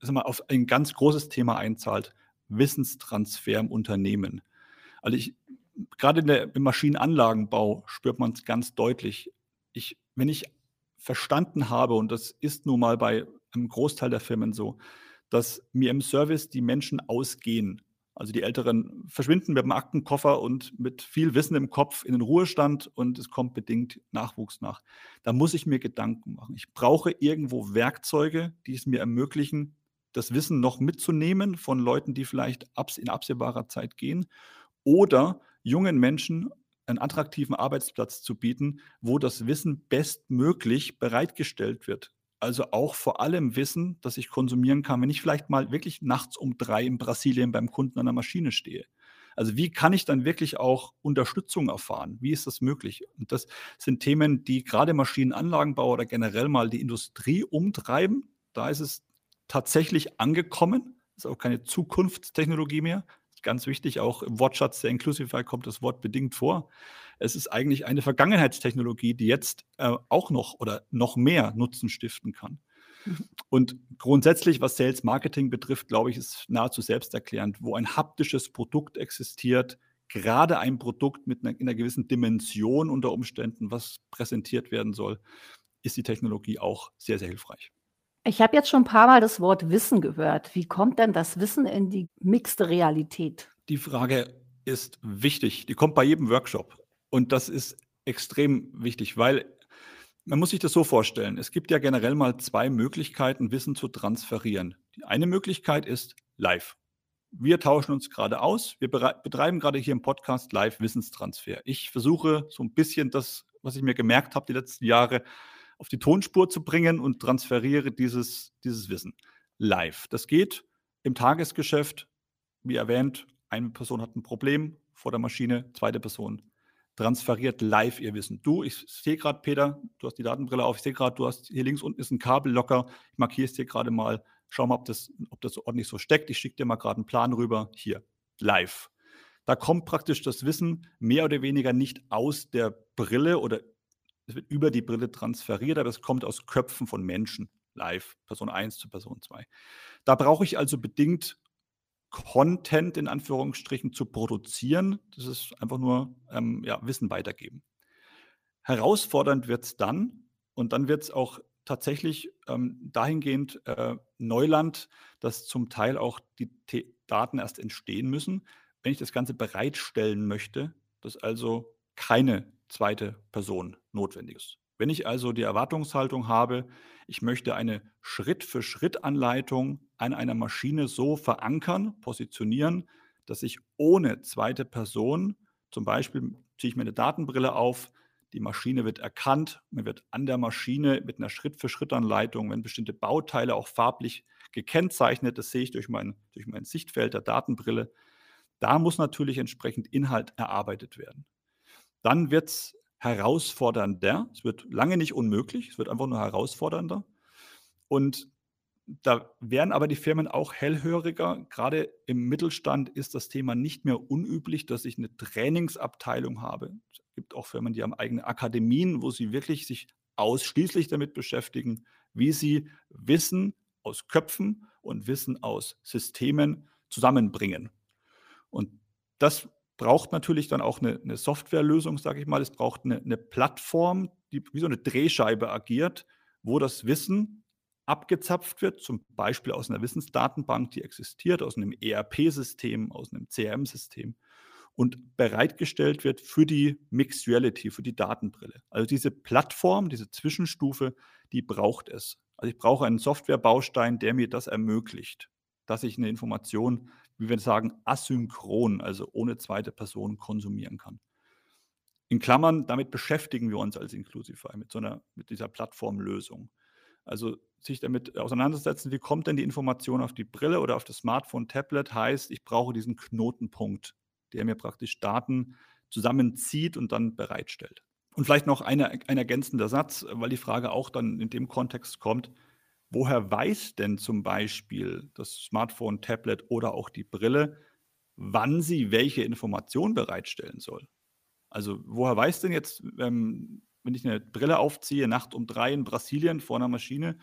sag mal, auf ein ganz großes Thema einzahlt, Wissenstransfer im Unternehmen. Also ich, gerade in der, im Maschinenanlagenbau spürt man es ganz deutlich. Ich, wenn ich verstanden habe, und das ist nun mal bei einem Großteil der Firmen so, dass mir im Service die Menschen ausgehen. Also die Älteren verschwinden mit dem Aktenkoffer und mit viel Wissen im Kopf in den Ruhestand und es kommt bedingt Nachwuchs nach. Da muss ich mir Gedanken machen. Ich brauche irgendwo Werkzeuge, die es mir ermöglichen, das Wissen noch mitzunehmen von Leuten, die vielleicht in absehbarer Zeit gehen oder jungen Menschen einen attraktiven Arbeitsplatz zu bieten, wo das Wissen bestmöglich bereitgestellt wird. Also auch vor allem Wissen, das ich konsumieren kann, wenn ich vielleicht mal wirklich nachts um drei in Brasilien beim Kunden an der Maschine stehe. Also wie kann ich dann wirklich auch Unterstützung erfahren? Wie ist das möglich? Und das sind Themen, die gerade Maschinenanlagenbau oder generell mal die Industrie umtreiben. Da ist es tatsächlich angekommen. Ist auch keine Zukunftstechnologie mehr. Ganz wichtig, auch im Wortschatz der Inclusify kommt das Wort bedingt vor. Es ist eigentlich eine Vergangenheitstechnologie, die jetzt äh, auch noch oder noch mehr Nutzen stiften kann. Mhm. Und grundsätzlich, was Sales Marketing betrifft, glaube ich, ist nahezu selbsterklärend, wo ein haptisches Produkt existiert, gerade ein Produkt mit einer, einer gewissen Dimension unter Umständen, was präsentiert werden soll, ist die Technologie auch sehr, sehr hilfreich. Ich habe jetzt schon ein paar Mal das Wort Wissen gehört. Wie kommt denn das Wissen in die mixte Realität? Die Frage ist wichtig. Die kommt bei jedem Workshop. Und das ist extrem wichtig, weil man muss sich das so vorstellen. Es gibt ja generell mal zwei Möglichkeiten, Wissen zu transferieren. Die eine Möglichkeit ist live. Wir tauschen uns gerade aus. Wir betreiben gerade hier im Podcast live Wissenstransfer. Ich versuche so ein bisschen das, was ich mir gemerkt habe die letzten Jahre, auf die Tonspur zu bringen und transferiere dieses, dieses Wissen live. Das geht im Tagesgeschäft, wie erwähnt, eine Person hat ein Problem vor der Maschine, zweite Person transferiert live ihr Wissen. Du, ich sehe gerade, Peter, du hast die Datenbrille auf, ich sehe gerade, du hast hier links unten ist ein Kabel locker, ich markiere es dir gerade mal, schau mal, ob das, ob das ordentlich so steckt. Ich schicke dir mal gerade einen Plan rüber, hier, live. Da kommt praktisch das Wissen mehr oder weniger nicht aus der Brille oder es wird über die Brille transferiert, aber es kommt aus Köpfen von Menschen live, Person 1 zu Person 2. Da brauche ich also bedingt Content in Anführungsstrichen zu produzieren. Das ist einfach nur ähm, ja, Wissen weitergeben. Herausfordernd wird es dann und dann wird es auch tatsächlich ähm, dahingehend äh, Neuland, dass zum Teil auch die T Daten erst entstehen müssen, wenn ich das Ganze bereitstellen möchte, dass also keine zweite Person notwendig ist. Wenn ich also die Erwartungshaltung habe, ich möchte eine Schritt-für-Schritt-Anleitung an einer Maschine so verankern, positionieren, dass ich ohne zweite Person, zum Beispiel ziehe ich mir eine Datenbrille auf, die Maschine wird erkannt, mir wird an der Maschine mit einer Schritt-für-Schritt-Anleitung, wenn bestimmte Bauteile auch farblich gekennzeichnet, das sehe ich durch mein, durch mein Sichtfeld der Datenbrille, da muss natürlich entsprechend Inhalt erarbeitet werden dann wird es herausfordernder. Es wird lange nicht unmöglich, es wird einfach nur herausfordernder. Und da werden aber die Firmen auch hellhöriger. Gerade im Mittelstand ist das Thema nicht mehr unüblich, dass ich eine Trainingsabteilung habe. Es gibt auch Firmen, die haben eigene Akademien, wo sie wirklich sich ausschließlich damit beschäftigen, wie sie Wissen aus Köpfen und Wissen aus Systemen zusammenbringen. Und das braucht natürlich dann auch eine, eine Softwarelösung, sage ich mal. Es braucht eine, eine Plattform, die wie so eine Drehscheibe agiert, wo das Wissen abgezapft wird, zum Beispiel aus einer Wissensdatenbank, die existiert, aus einem ERP-System, aus einem CRM-System und bereitgestellt wird für die Mixed Reality, für die Datenbrille. Also diese Plattform, diese Zwischenstufe, die braucht es. Also ich brauche einen Softwarebaustein, der mir das ermöglicht, dass ich eine Information, wie wir sagen, asynchron, also ohne zweite Person konsumieren kann. In Klammern, damit beschäftigen wir uns als Inclusify mit so einer, mit dieser Plattformlösung. Also sich damit auseinandersetzen, wie kommt denn die Information auf die Brille oder auf das Smartphone, Tablet, heißt, ich brauche diesen Knotenpunkt, der mir praktisch Daten zusammenzieht und dann bereitstellt. Und vielleicht noch eine, ein ergänzender Satz, weil die Frage auch dann in dem Kontext kommt, woher weiß denn zum Beispiel das Smartphone, Tablet oder auch die Brille, wann sie welche Information bereitstellen soll? Also woher weiß denn jetzt, ähm, wenn ich eine Brille aufziehe, Nacht um drei in Brasilien vor einer Maschine,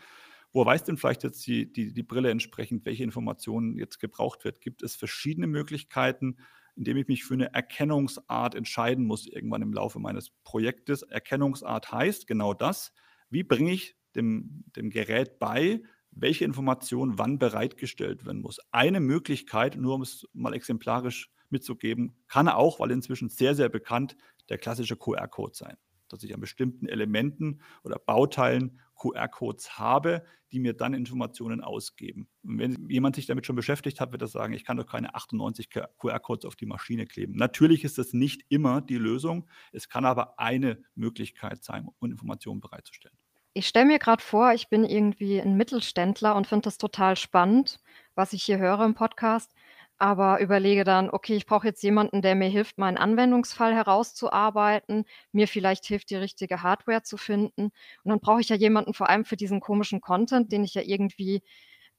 woher weiß denn vielleicht jetzt die, die, die Brille entsprechend, welche Informationen jetzt gebraucht wird? Gibt es verschiedene Möglichkeiten, indem ich mich für eine Erkennungsart entscheiden muss, irgendwann im Laufe meines Projektes? Erkennungsart heißt genau das. Wie bringe ich dem, dem Gerät bei, welche Information wann bereitgestellt werden muss? Eine Möglichkeit, nur um es mal exemplarisch mitzugeben, kann auch, weil inzwischen sehr, sehr bekannt, der klassische QR-Code sein. Dass ich an bestimmten Elementen oder Bauteilen QR-Codes habe, die mir dann Informationen ausgeben. Und wenn jemand sich damit schon beschäftigt hat, wird er sagen, ich kann doch keine 98 QR-Codes auf die Maschine kleben. Natürlich ist das nicht immer die Lösung. Es kann aber eine Möglichkeit sein, um Informationen bereitzustellen. Ich stelle mir gerade vor, ich bin irgendwie ein Mittelständler und finde das total spannend, was ich hier höre im Podcast aber überlege dann, okay, ich brauche jetzt jemanden, der mir hilft, meinen Anwendungsfall herauszuarbeiten, mir vielleicht hilft, die richtige Hardware zu finden. Und dann brauche ich ja jemanden vor allem für diesen komischen Content, den ich ja irgendwie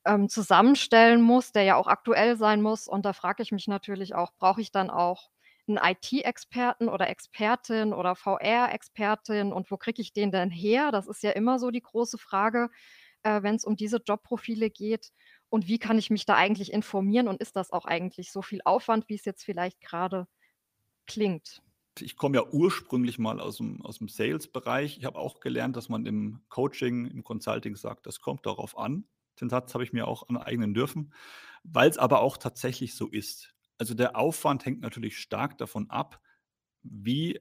ähm, zusammenstellen muss, der ja auch aktuell sein muss. Und da frage ich mich natürlich auch, brauche ich dann auch einen IT-Experten oder Expertin oder VR-Expertin und wo kriege ich den denn her? Das ist ja immer so die große Frage, äh, wenn es um diese Jobprofile geht und wie kann ich mich da eigentlich informieren und ist das auch eigentlich so viel Aufwand, wie es jetzt vielleicht gerade klingt? Ich komme ja ursprünglich mal aus dem, aus dem Sales-Bereich. Ich habe auch gelernt, dass man im Coaching, im Consulting sagt, das kommt darauf an. Den Satz habe ich mir auch aneignen dürfen, weil es aber auch tatsächlich so ist. Also der Aufwand hängt natürlich stark davon ab, wie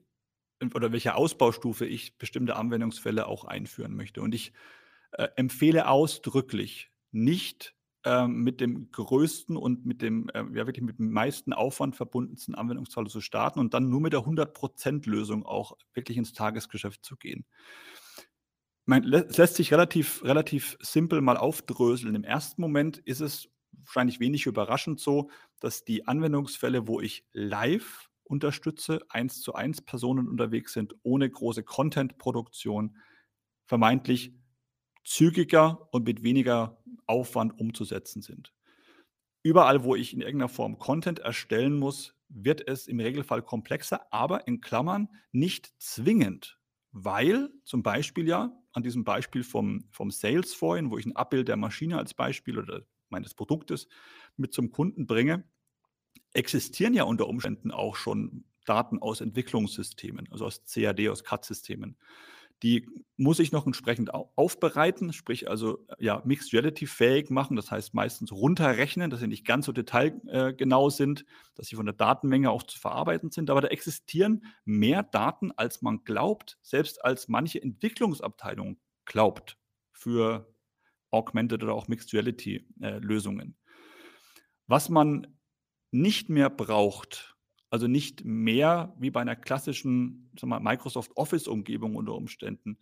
oder welche Ausbaustufe ich bestimmte Anwendungsfälle auch einführen möchte. Und ich äh, empfehle ausdrücklich, nicht ähm, mit dem größten und mit dem, äh, ja, wirklich mit dem meisten Aufwand verbundensten Anwendungsfall zu starten und dann nur mit der 100%-Lösung auch wirklich ins Tagesgeschäft zu gehen. Es lässt sich relativ, relativ simpel mal aufdröseln. Im ersten Moment ist es wahrscheinlich wenig überraschend so, dass die Anwendungsfälle, wo ich live unterstütze, eins zu eins Personen unterwegs sind, ohne große Content-Produktion, vermeintlich zügiger und mit weniger Aufwand umzusetzen sind. Überall, wo ich in irgendeiner Form Content erstellen muss, wird es im Regelfall komplexer, aber in Klammern nicht zwingend, weil zum Beispiel ja an diesem Beispiel vom, vom Sales vorhin, wo ich ein Abbild der Maschine als Beispiel oder meines Produktes mit zum Kunden bringe, existieren ja unter Umständen auch schon Daten aus Entwicklungssystemen, also aus CAD, aus CAD-Systemen. Die muss ich noch entsprechend aufbereiten, sprich also ja, Mixed Reality fähig machen, das heißt meistens runterrechnen, dass sie nicht ganz so detailgenau sind, dass sie von der Datenmenge auch zu verarbeiten sind. Aber da existieren mehr Daten, als man glaubt, selbst als manche Entwicklungsabteilung glaubt für Augmented oder auch Mixed Reality äh, Lösungen. Was man nicht mehr braucht, also nicht mehr wie bei einer klassischen mal, Microsoft Office-Umgebung unter Umständen.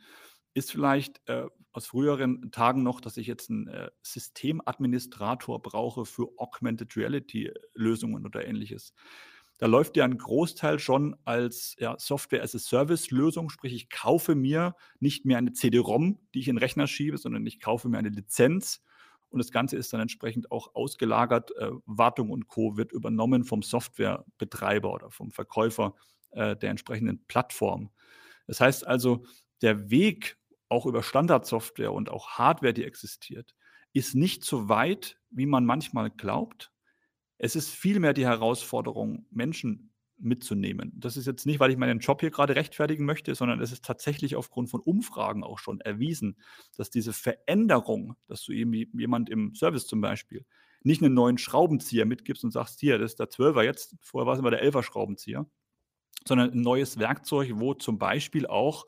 Ist vielleicht äh, aus früheren Tagen noch, dass ich jetzt einen äh, Systemadministrator brauche für Augmented Reality-Lösungen oder ähnliches. Da läuft ja ein Großteil schon als ja, Software-as-a-Service-Lösung, sprich ich kaufe mir nicht mehr eine CD-ROM, die ich in den Rechner schiebe, sondern ich kaufe mir eine Lizenz und das Ganze ist dann entsprechend auch ausgelagert. Äh, Wartung und Co. wird übernommen vom Softwarebetreiber oder vom Verkäufer äh, der entsprechenden Plattform. Das heißt also, der Weg auch über Standardsoftware und auch Hardware, die existiert, ist nicht so weit, wie man manchmal glaubt. Es ist vielmehr die Herausforderung, Menschen mitzunehmen. Das ist jetzt nicht, weil ich meinen Job hier gerade rechtfertigen möchte, sondern es ist tatsächlich aufgrund von Umfragen auch schon erwiesen, dass diese Veränderung, dass du eben jemand im Service zum Beispiel nicht einen neuen Schraubenzieher mitgibst und sagst, hier, das ist der 12er jetzt, vorher war es immer der 11er Schraubenzieher, sondern ein neues Werkzeug, wo zum Beispiel auch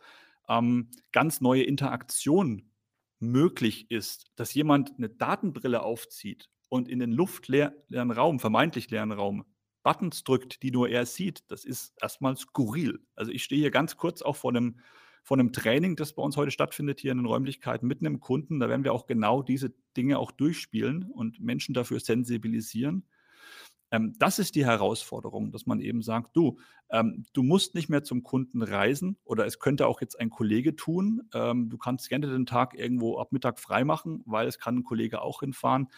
ähm, ganz neue Interaktionen möglich ist, dass jemand eine Datenbrille aufzieht und in den luftleeren Raum, vermeintlich leeren Raum, Buttons drückt, die nur er sieht, das ist erstmal skurril. Also ich stehe hier ganz kurz auch vor einem, vor einem Training, das bei uns heute stattfindet, hier in den Räumlichkeiten mit einem Kunden. Da werden wir auch genau diese Dinge auch durchspielen und Menschen dafür sensibilisieren. Ähm, das ist die Herausforderung, dass man eben sagt, du, ähm, du musst nicht mehr zum Kunden reisen oder es könnte auch jetzt ein Kollege tun. Ähm, du kannst gerne den Tag irgendwo ab Mittag frei machen, weil es kann ein Kollege auch hinfahren,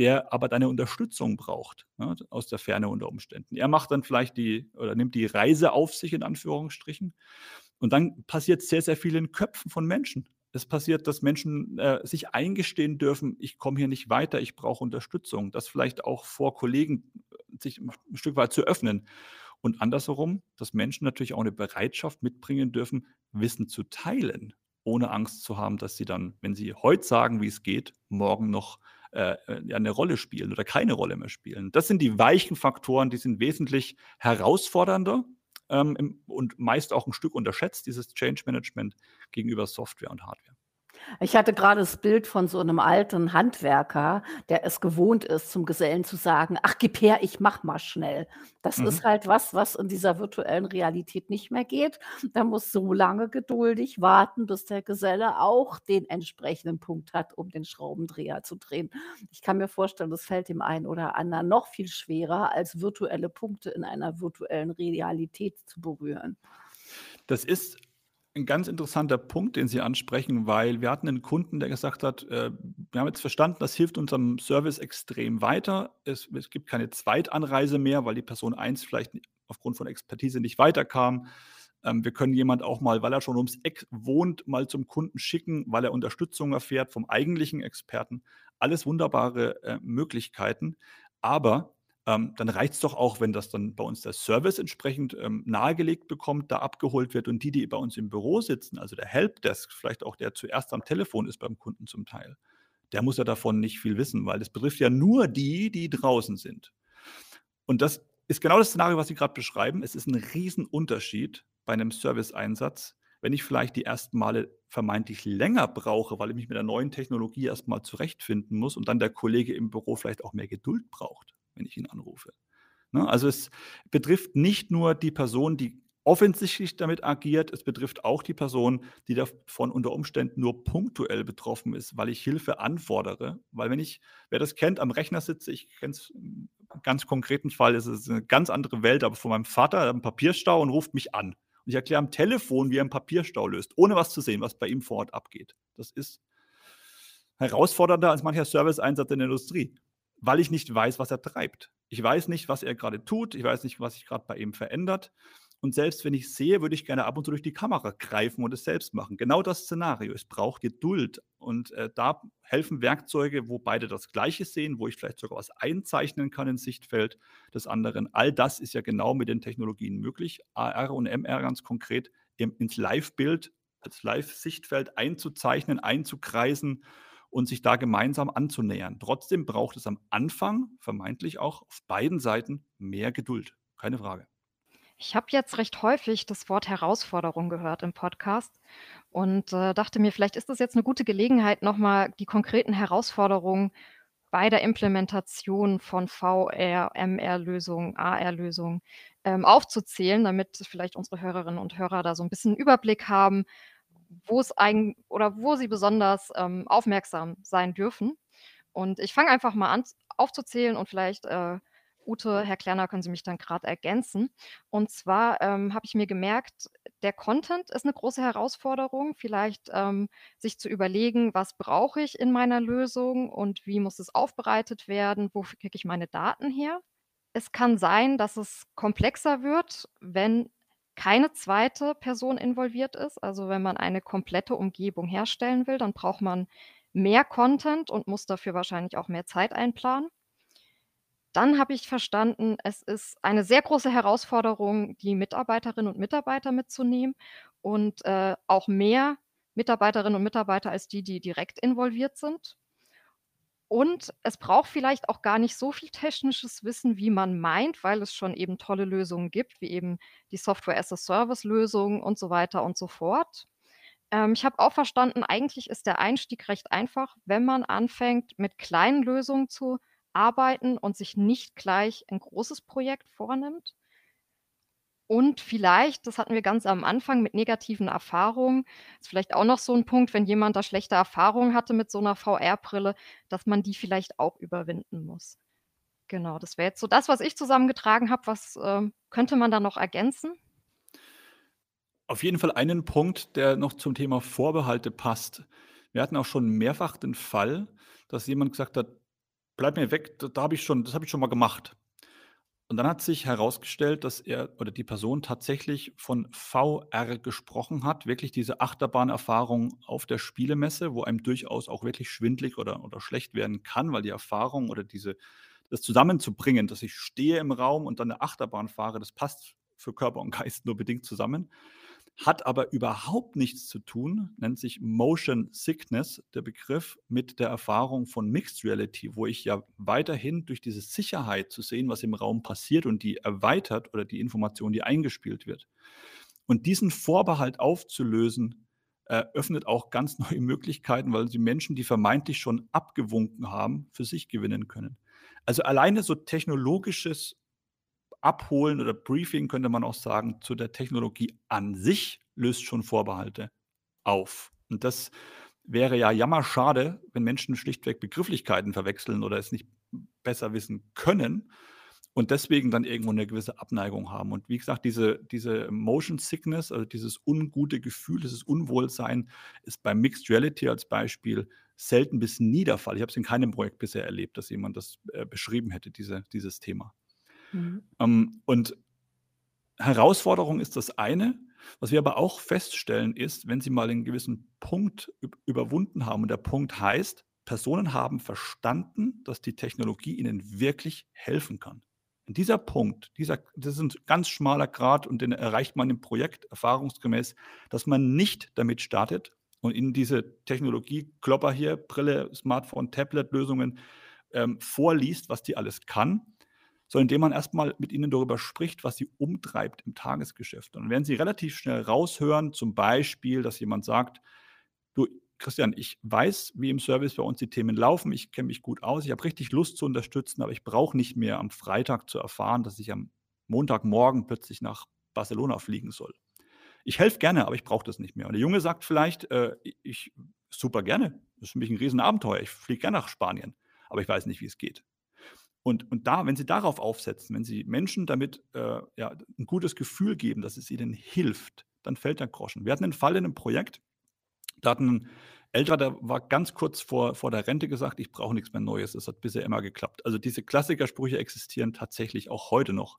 der aber deine Unterstützung braucht, ne, aus der Ferne unter Umständen. Er macht dann vielleicht die oder nimmt die Reise auf sich in Anführungsstrichen. Und dann passiert sehr, sehr viel in Köpfen von Menschen. Es passiert, dass Menschen äh, sich eingestehen dürfen, ich komme hier nicht weiter, ich brauche Unterstützung. Das vielleicht auch vor Kollegen sich ein Stück weit zu öffnen. Und andersherum, dass Menschen natürlich auch eine Bereitschaft mitbringen dürfen, Wissen zu teilen, ohne Angst zu haben, dass sie dann, wenn sie heute sagen, wie es geht, morgen noch äh, eine Rolle spielen oder keine Rolle mehr spielen. Das sind die weichen Faktoren, die sind wesentlich herausfordernder ähm, und meist auch ein Stück unterschätzt, dieses Change Management gegenüber Software und Hardware. Ich hatte gerade das Bild von so einem alten Handwerker, der es gewohnt ist, zum Gesellen zu sagen: „Ach, gib her, ich mach mal schnell.“ Das Mhm. ist halt was, was in dieser virtuellen Realität nicht mehr geht. Der muss so lange geduldig warten, bis der Geselle auch den entsprechenden Punkt hat, um den Schraubendreher zu drehen. Ich kann mir vorstellen, das fällt dem einen oder anderen noch viel schwerer, als virtuelle Punkte in einer virtuellen Realität zu berühren. Das ist ein ganz interessanter Punkt, den Sie ansprechen, weil wir hatten einen Kunden, der gesagt hat, äh, wir haben jetzt verstanden, das hilft unserem Service extrem weiter. Es, es gibt keine Zweitanreise mehr, weil die Person 1 vielleicht aufgrund von Expertise nicht weiterkam. Ähm, wir können jemand auch mal, weil er schon ums Eck wohnt, mal zum Kunden schicken, weil er Unterstützung erfährt vom eigentlichen Experten. Alles wunderbare äh, Möglichkeiten. Aber ähm, dann reicht es doch auch, wenn das dann bei uns der Service entsprechend ähm, nahegelegt bekommt, da abgeholt wird und die, die bei uns im Büro sitzen, also der Helpdesk, vielleicht auch der zuerst am Telefon ist beim Kunden zum Teil, der muss ja davon nicht viel wissen, weil es betrifft ja nur die, die draußen sind. Und das ist genau das Szenario, was Sie gerade beschreiben. Es ist ein Riesenunterschied bei einem Service-Einsatz, wenn ich vielleicht die ersten Male vermeintlich länger brauche, weil ich mich mit der neuen Technologie erstmal zurechtfinden muss und dann der Kollege im Büro vielleicht auch mehr Geduld braucht wenn ich ihn anrufe. Ne? Also es betrifft nicht nur die Person, die offensichtlich damit agiert, es betrifft auch die Person, die davon unter Umständen nur punktuell betroffen ist, weil ich Hilfe anfordere. Weil wenn ich, wer das kennt, am Rechner sitze, ich kenne es ganz konkreten Fall, ist es eine ganz andere Welt, aber von meinem Vater einen Papierstau und ruft mich an. Und ich erkläre am Telefon, wie er einen Papierstau löst, ohne was zu sehen, was bei ihm vor Ort abgeht. Das ist herausfordernder als mancher Serviceeinsatz in der Industrie weil ich nicht weiß, was er treibt. Ich weiß nicht, was er gerade tut. Ich weiß nicht, was sich gerade bei ihm verändert. Und selbst wenn ich sehe, würde ich gerne ab und zu durch die Kamera greifen und es selbst machen. Genau das Szenario. Es braucht Geduld. Und äh, da helfen Werkzeuge, wo beide das Gleiche sehen, wo ich vielleicht sogar was einzeichnen kann ins Sichtfeld des anderen. All das ist ja genau mit den Technologien möglich. AR und MR ganz konkret ins Live-Bild, als Live-Sichtfeld einzuzeichnen, einzukreisen und sich da gemeinsam anzunähern. Trotzdem braucht es am Anfang vermeintlich auch auf beiden Seiten mehr Geduld. Keine Frage. Ich habe jetzt recht häufig das Wort Herausforderung gehört im Podcast und äh, dachte mir, vielleicht ist das jetzt eine gute Gelegenheit, nochmal die konkreten Herausforderungen bei der Implementation von VR, MR-Lösungen, AR-Lösungen ähm, aufzuzählen, damit vielleicht unsere Hörerinnen und Hörer da so ein bisschen Überblick haben, wo es ein oder wo sie besonders ähm, aufmerksam sein dürfen. Und ich fange einfach mal an aufzuzählen und vielleicht, äh, Ute, Herr Klerner, können Sie mich dann gerade ergänzen. Und zwar ähm, habe ich mir gemerkt, der Content ist eine große Herausforderung, vielleicht ähm, sich zu überlegen, was brauche ich in meiner Lösung und wie muss es aufbereitet werden, wofür kriege ich meine Daten her. Es kann sein, dass es komplexer wird, wenn keine zweite Person involviert ist. Also wenn man eine komplette Umgebung herstellen will, dann braucht man mehr Content und muss dafür wahrscheinlich auch mehr Zeit einplanen. Dann habe ich verstanden, es ist eine sehr große Herausforderung, die Mitarbeiterinnen und Mitarbeiter mitzunehmen und äh, auch mehr Mitarbeiterinnen und Mitarbeiter als die, die direkt involviert sind. Und es braucht vielleicht auch gar nicht so viel technisches Wissen, wie man meint, weil es schon eben tolle Lösungen gibt, wie eben die Software-as-a-Service-Lösung und so weiter und so fort. Ähm, ich habe auch verstanden, eigentlich ist der Einstieg recht einfach, wenn man anfängt, mit kleinen Lösungen zu arbeiten und sich nicht gleich ein großes Projekt vornimmt. Und vielleicht, das hatten wir ganz am Anfang mit negativen Erfahrungen, ist vielleicht auch noch so ein Punkt, wenn jemand da schlechte Erfahrungen hatte mit so einer VR-Brille, dass man die vielleicht auch überwinden muss. Genau, das wäre jetzt so das, was ich zusammengetragen habe. Was, ähm, könnte man da noch ergänzen? Auf jeden Fall einen Punkt, der noch zum Thema Vorbehalte passt. Wir hatten auch schon mehrfach den Fall, dass jemand gesagt hat: „Bleib mir weg, da da habe ich schon das habe ich schon mal gemacht.“ Und dann hat sich herausgestellt, dass er oder die Person tatsächlich von VR gesprochen hat, wirklich diese Achterbahnerfahrung auf der Spielemesse, wo einem durchaus auch wirklich schwindlig oder oder schlecht werden kann, weil die Erfahrung oder diese das zusammenzubringen, dass ich stehe im Raum und dann 'ne Achterbahn fahre, das passt für Körper und Geist nur bedingt zusammen hat aber überhaupt nichts zu tun, nennt sich Motion Sickness, der Begriff, mit der Erfahrung von Mixed Reality, wo ich ja weiterhin durch diese Sicherheit zu sehen, was im Raum passiert und die erweitert oder die Information, die eingespielt wird. Und diesen Vorbehalt aufzulösen, eröffnet auch ganz neue Möglichkeiten, weil sie Menschen, die vermeintlich schon abgewunken haben, für sich gewinnen können. Also alleine so technologisches Abholen oder Briefing, könnte man auch sagen, zu der Technologie an sich löst schon Vorbehalte auf. Und das wäre ja jammerschade, wenn Menschen schlichtweg Begrifflichkeiten verwechseln oder es nicht besser wissen können und deswegen dann irgendwo eine gewisse Abneigung haben. Und wie gesagt, diese, diese Motion Sickness, also dieses ungute Gefühl, dieses Unwohlsein, ist bei Mixed Reality als Beispiel selten bis nie der Fall. Ich habe es in keinem Projekt bisher erlebt, dass jemand das äh, beschrieben hätte, diese, dieses Thema. Mhm. Ähm, und Herausforderung ist das eine. Was wir aber auch feststellen ist, wenn Sie mal einen gewissen Punkt überwunden haben, und der Punkt heißt, Personen haben verstanden, dass die Technologie ihnen wirklich helfen kann. Und dieser Punkt, dieser, das ist ein ganz schmaler Grad und den erreicht man im Projekt erfahrungsgemäß, dass man nicht damit startet und in diese Technologie-Klopper hier, Brille, Smartphone, Tablet-Lösungen ähm, vorliest, was die alles kann, sondern indem man erstmal mit ihnen darüber spricht, was sie umtreibt im Tagesgeschäft. Und dann werden sie relativ schnell raushören, zum Beispiel, dass jemand sagt, du, Christian, ich weiß, wie im Service bei uns die Themen laufen, ich kenne mich gut aus, ich habe richtig Lust zu unterstützen, aber ich brauche nicht mehr am Freitag zu erfahren, dass ich am Montagmorgen plötzlich nach Barcelona fliegen soll. Ich helfe gerne, aber ich brauche das nicht mehr. Und der Junge sagt vielleicht, äh, ich super gerne, das ist für mich ein Riesenabenteuer, ich fliege gerne nach Spanien, aber ich weiß nicht, wie es geht. Und, und da, wenn Sie darauf aufsetzen, wenn Sie Menschen damit äh, ja, ein gutes Gefühl geben, dass es ihnen hilft, dann fällt der Groschen. Wir hatten einen Fall in einem Projekt, da hat ein Älterer, der war ganz kurz vor, vor der Rente gesagt, ich brauche nichts mehr Neues. Das hat bisher immer geklappt. Also diese Klassikersprüche existieren tatsächlich auch heute noch.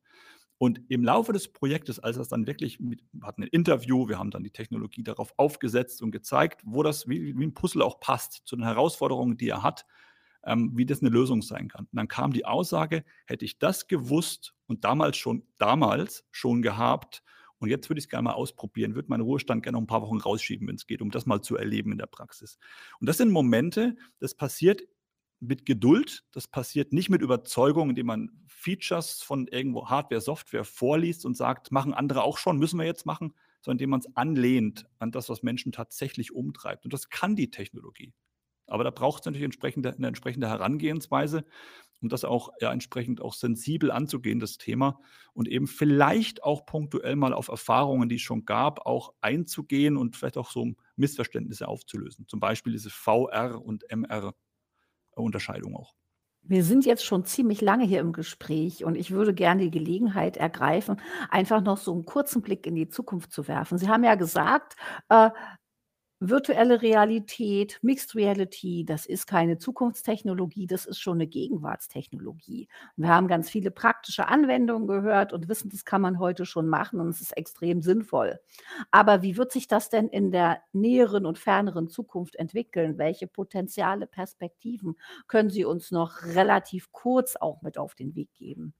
Und im Laufe des Projektes, als das dann wirklich, mit, wir hatten ein Interview, wir haben dann die Technologie darauf aufgesetzt und gezeigt, wo das wie, wie ein Puzzle auch passt zu den Herausforderungen, die er hat, ähm, wie das eine Lösung sein kann. Und dann kam die Aussage, hätte ich das gewusst und damals schon, damals schon gehabt, und jetzt würde ich es gerne mal ausprobieren, würde meinen Ruhestand gerne noch ein paar Wochen rausschieben, wenn es geht, um das mal zu erleben in der Praxis. Und das sind Momente, das passiert mit Geduld, das passiert nicht mit Überzeugung, indem man Features von irgendwo Hardware, Software vorliest und sagt, machen andere auch schon, müssen wir jetzt machen, sondern indem man es anlehnt an das, was Menschen tatsächlich umtreibt. Und das kann die Technologie. Aber da braucht es natürlich entsprechende, eine entsprechende Herangehensweise, um das auch ja, entsprechend auch sensibel anzugehen, das Thema. Und eben vielleicht auch punktuell mal auf Erfahrungen, die es schon gab, auch einzugehen und vielleicht auch so Missverständnisse aufzulösen. Zum Beispiel diese VR- und MR-Unterscheidung auch. Wir sind jetzt schon ziemlich lange hier im Gespräch und ich würde gerne die Gelegenheit ergreifen, einfach noch so einen kurzen Blick in die Zukunft zu werfen. Sie haben ja gesagt, äh, Virtuelle Realität, Mixed Reality, das ist keine Zukunftstechnologie, das ist schon eine Gegenwartstechnologie. Wir haben ganz viele praktische Anwendungen gehört und wissen, das kann man heute schon machen und es ist extrem sinnvoll. Aber wie wird sich das denn in der näheren und ferneren Zukunft entwickeln? Welche potenziale Perspektiven können Sie uns noch relativ kurz auch mit auf den Weg geben?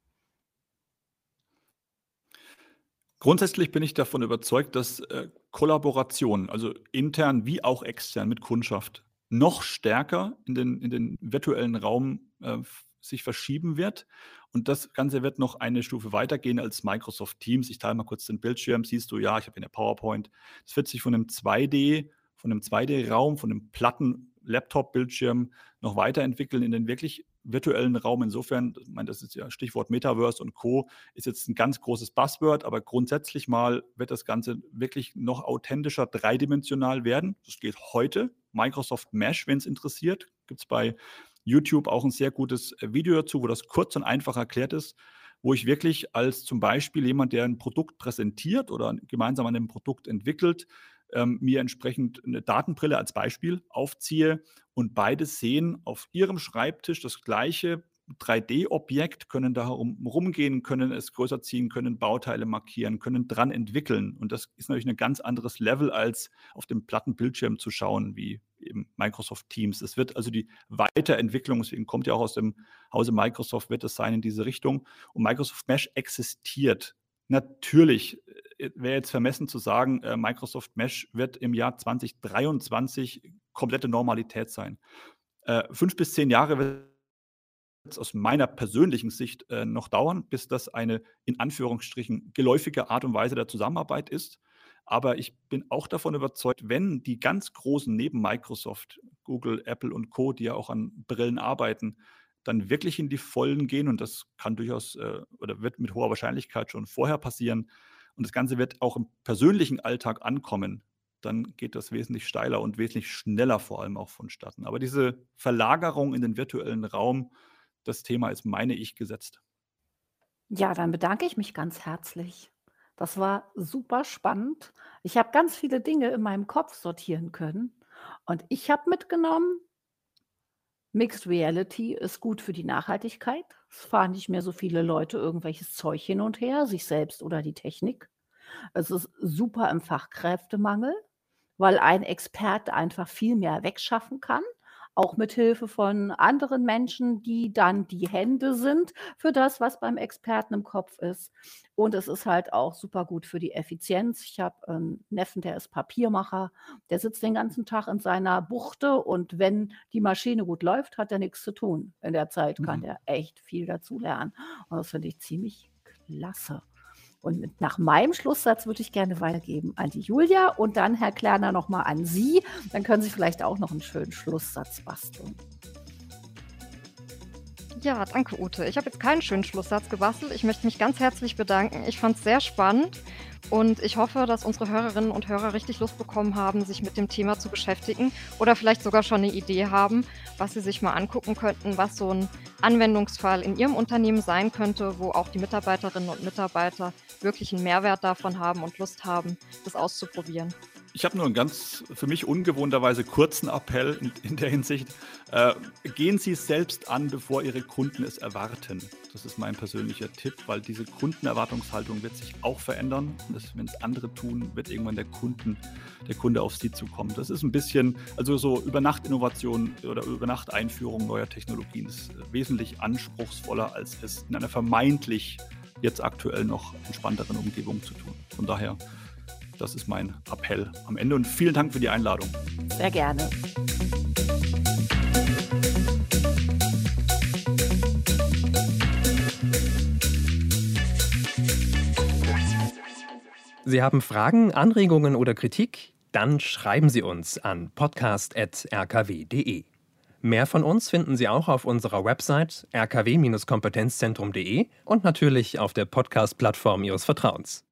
Grundsätzlich bin ich davon überzeugt, dass, äh, Kollaboration, also intern wie auch extern mit Kundschaft, noch stärker in den in den virtuellen Raum, äh, sich verschieben wird. Und das Ganze wird noch eine Stufe weitergehen als Microsoft Teams. Ich teile mal kurz den Bildschirm, siehst du, ja, ich habe hier 'ne PowerPoint. Es wird sich von einem 2D von einem 2D-Raum, von einem platten Laptop-Bildschirm noch weiterentwickeln in den wirklich virtuellen Raum. Insofern, ich meine, das ist ja Stichwort Metaverse und Co., ist jetzt ein ganz großes Buzzword, aber grundsätzlich mal wird das Ganze wirklich noch authentischer dreidimensional werden. Das geht heute. Microsoft Mesh, wenn es interessiert, gibt es bei YouTube auch ein sehr gutes Video dazu, wo das kurz und einfach erklärt ist, wo ich wirklich als zum Beispiel jemand, der ein Produkt präsentiert oder gemeinsam an einem Produkt entwickelt, ähm, mir entsprechend eine Datenbrille als Beispiel aufziehe und beide sehen auf ihrem Schreibtisch das gleiche 3D-Objekt, können da rumgehen, können es größer ziehen, können Bauteile markieren, können dran entwickeln. Und das ist natürlich ein ganz anderes Level, als auf dem platten Bildschirm zu schauen, wie eben Microsoft Teams. Es wird also die Weiterentwicklung, deswegen kommt ja auch aus dem Hause Microsoft, wird es sein in diese Richtung. Und Microsoft Mesh existiert. Natürlich äh, wäre jetzt vermessen zu sagen, äh, Microsoft Mesh wird im Jahr 2023 komplette Normalität sein. Äh, fünf bis zehn Jahre wird es aus meiner persönlichen Sicht äh, noch dauern, bis das eine in Anführungsstrichen geläufige Art und Weise der Zusammenarbeit ist. Aber ich bin auch davon überzeugt, wenn die ganz großen neben Microsoft, Google, Apple und Co., die ja auch an Brillen arbeiten, dann wirklich in die Vollen gehen und das kann durchaus äh, oder wird mit hoher Wahrscheinlichkeit schon vorher passieren und das Ganze wird auch im persönlichen Alltag ankommen, dann geht das wesentlich steiler und wesentlich schneller vor allem auch vonstatten. Aber diese Verlagerung in den virtuellen Raum, das Thema ist, meine ich, gesetzt. Ja, dann bedanke ich mich ganz herzlich. Das war super spannend. Ich habe ganz viele Dinge in meinem Kopf sortieren können und ich habe mitgenommen, Mixed Reality ist gut für die Nachhaltigkeit. Es fahren nicht mehr so viele Leute irgendwelches Zeug hin und her, sich selbst oder die Technik. Es ist super im Fachkräftemangel, weil ein Experte einfach viel mehr wegschaffen kann auch mit Hilfe von anderen Menschen, die dann die Hände sind für das, was beim Experten im Kopf ist. Und es ist halt auch super gut für die Effizienz. Ich habe einen Neffen, der ist Papiermacher, der sitzt den ganzen Tag in seiner Buchte und wenn die Maschine gut läuft, hat er nichts zu tun. In der Zeit kann mhm. er echt viel dazu lernen. Und das finde ich ziemlich klasse. Und nach meinem Schlusssatz würde ich gerne weitergeben an die Julia und dann Herr Klerner nochmal an Sie. Dann können Sie vielleicht auch noch einen schönen Schlusssatz basteln. Ja, danke Ute. Ich habe jetzt keinen schönen Schlusssatz gebastelt. Ich möchte mich ganz herzlich bedanken. Ich fand es sehr spannend und ich hoffe, dass unsere Hörerinnen und Hörer richtig Lust bekommen haben, sich mit dem Thema zu beschäftigen oder vielleicht sogar schon eine Idee haben, was sie sich mal angucken könnten, was so ein Anwendungsfall in ihrem Unternehmen sein könnte, wo auch die Mitarbeiterinnen und Mitarbeiter wirklich einen Mehrwert davon haben und Lust haben, das auszuprobieren. Ich habe nur einen ganz für mich ungewohnterweise kurzen Appell in, in der Hinsicht. Äh, gehen Sie es selbst an, bevor Ihre Kunden es erwarten. Das ist mein persönlicher Tipp, weil diese Kundenerwartungshaltung wird sich auch verändern. Wenn es andere tun, wird irgendwann der, Kunden, der Kunde auf Sie zukommen. Das ist ein bisschen, also so Übernachtinnovation oder Übernachteinführung neuer Technologien ist wesentlich anspruchsvoller, als es in einer vermeintlich jetzt aktuell noch entspannteren Umgebung zu tun. Von daher das ist mein Appell am Ende und vielen Dank für die Einladung. Sehr gerne. Sie haben Fragen, Anregungen oder Kritik? Dann schreiben Sie uns an podcast.rkw.de. Mehr von uns finden Sie auch auf unserer Website rkw-kompetenzzentrum.de und natürlich auf der Podcast-Plattform Ihres Vertrauens.